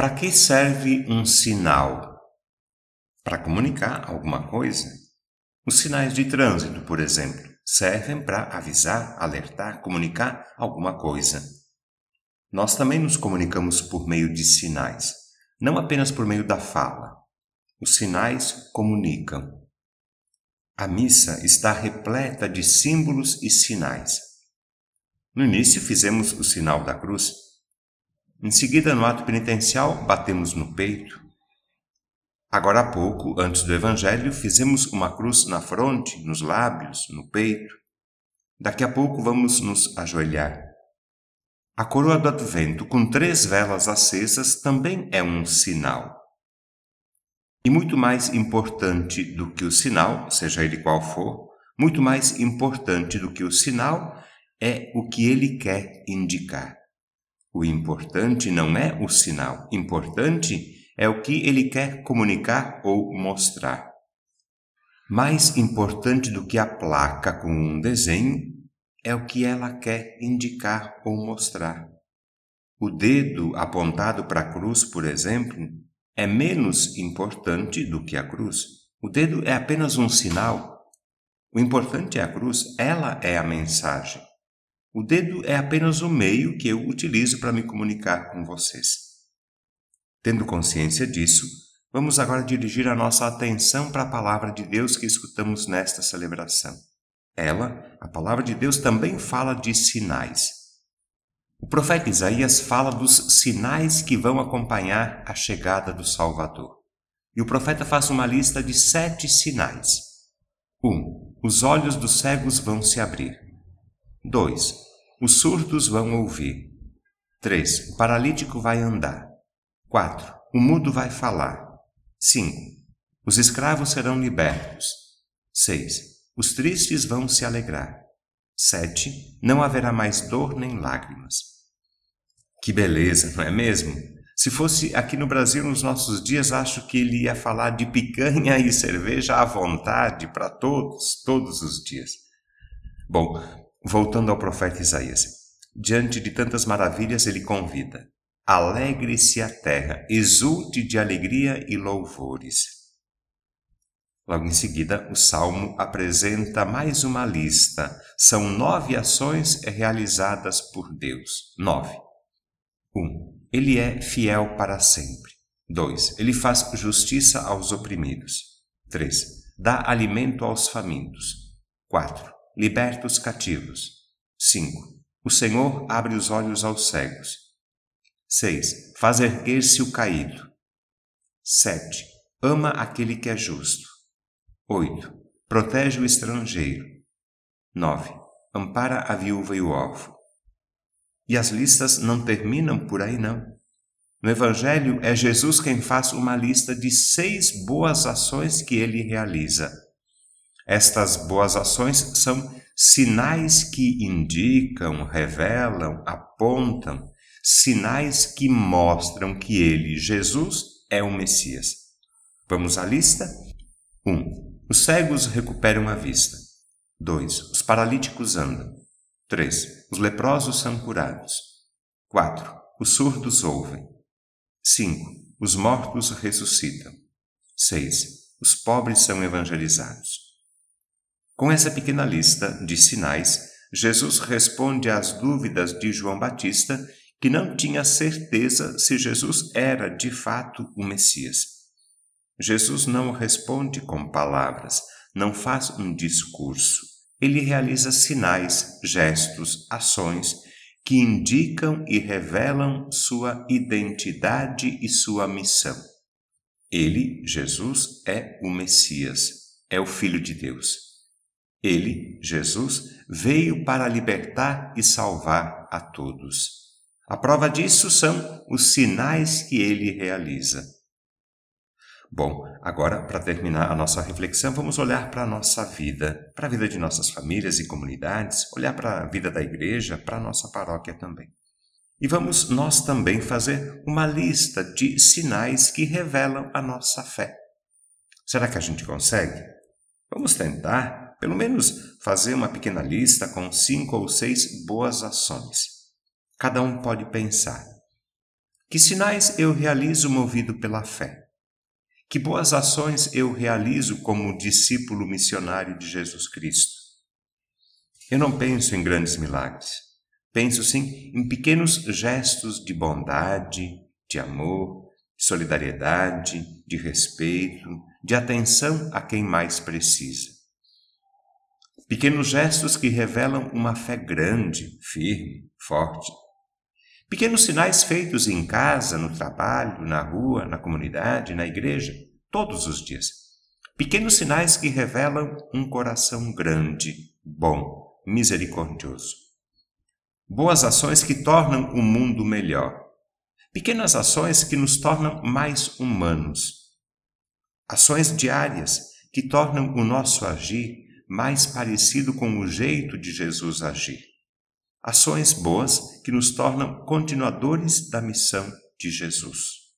Para que serve um sinal? Para comunicar alguma coisa. Os sinais de trânsito, por exemplo, servem para avisar, alertar, comunicar alguma coisa. Nós também nos comunicamos por meio de sinais, não apenas por meio da fala. Os sinais comunicam. A missa está repleta de símbolos e sinais. No início fizemos o sinal da cruz. Em seguida, no ato penitencial, batemos no peito. Agora há pouco, antes do Evangelho, fizemos uma cruz na fronte, nos lábios, no peito. Daqui a pouco vamos nos ajoelhar. A coroa do advento, com três velas acesas, também é um sinal. E muito mais importante do que o sinal, seja ele qual for, muito mais importante do que o sinal é o que ele quer indicar. O importante não é o sinal, importante é o que ele quer comunicar ou mostrar. Mais importante do que a placa com um desenho é o que ela quer indicar ou mostrar. O dedo apontado para a cruz, por exemplo, é menos importante do que a cruz. O dedo é apenas um sinal. O importante é a cruz, ela é a mensagem. O dedo é apenas o meio que eu utilizo para me comunicar com vocês. Tendo consciência disso, vamos agora dirigir a nossa atenção para a palavra de Deus que escutamos nesta celebração. Ela, a palavra de Deus, também fala de sinais. O profeta Isaías fala dos sinais que vão acompanhar a chegada do Salvador. E o profeta faz uma lista de sete sinais. 1. Um, os olhos dos cegos vão se abrir. 2. Os surdos vão ouvir. 3. O paralítico vai andar. 4. O mudo vai falar. 5. Os escravos serão libertos. 6. Os tristes vão se alegrar. 7. Não haverá mais dor nem lágrimas. Que beleza, não é mesmo? Se fosse aqui no Brasil nos nossos dias, acho que ele ia falar de picanha e cerveja à vontade para todos, todos os dias. Bom, voltando ao profeta Isaías. Diante de tantas maravilhas, ele convida: Alegre-se a terra, exulte de alegria e louvores. Logo em seguida, o salmo apresenta mais uma lista. São nove ações realizadas por Deus. Nove. 1. Um, ele é fiel para sempre. 2. Ele faz justiça aos oprimidos. 3. Dá alimento aos famintos. 4. Liberta os cativos. 5. O Senhor abre os olhos aos cegos. 6. Faz erguer-se o caído. 7. Ama aquele que é justo. 8. Protege o estrangeiro. 9. Ampara a viúva e o órfão. E as listas não terminam por aí, não. No Evangelho, é Jesus quem faz uma lista de seis boas ações que ele realiza. Estas boas ações são sinais que indicam, revelam, apontam, sinais que mostram que ele, Jesus, é o Messias. Vamos à lista? 1. Um, os cegos recuperam a vista. 2. Os paralíticos andam. 3. Os leprosos são curados. 4. Os surdos ouvem. 5. Os mortos ressuscitam. 6. Os pobres são evangelizados. Com essa pequena lista de sinais, Jesus responde às dúvidas de João Batista, que não tinha certeza se Jesus era de fato o Messias. Jesus não responde com palavras, não faz um discurso. Ele realiza sinais, gestos, ações que indicam e revelam sua identidade e sua missão. Ele, Jesus, é o Messias, é o Filho de Deus. Ele, Jesus, veio para libertar e salvar a todos. A prova disso são os sinais que ele realiza. Bom, agora, para terminar a nossa reflexão, vamos olhar para a nossa vida, para a vida de nossas famílias e comunidades, olhar para a vida da igreja, para a nossa paróquia também. E vamos nós também fazer uma lista de sinais que revelam a nossa fé. Será que a gente consegue? Vamos tentar, pelo menos, fazer uma pequena lista com cinco ou seis boas ações. Cada um pode pensar. Que sinais eu realizo movido pela fé? Que boas ações eu realizo como discípulo missionário de Jesus Cristo? Eu não penso em grandes milagres. Penso sim em pequenos gestos de bondade, de amor, de solidariedade, de respeito, de atenção a quem mais precisa. Pequenos gestos que revelam uma fé grande, firme, forte. Pequenos sinais feitos em casa, no trabalho, na rua, na comunidade, na igreja, todos os dias. Pequenos sinais que revelam um coração grande, bom, misericordioso. Boas ações que tornam o mundo melhor. Pequenas ações que nos tornam mais humanos. Ações diárias que tornam o nosso agir mais parecido com o jeito de Jesus agir. Ações boas que nos tornam continuadores da missão de Jesus.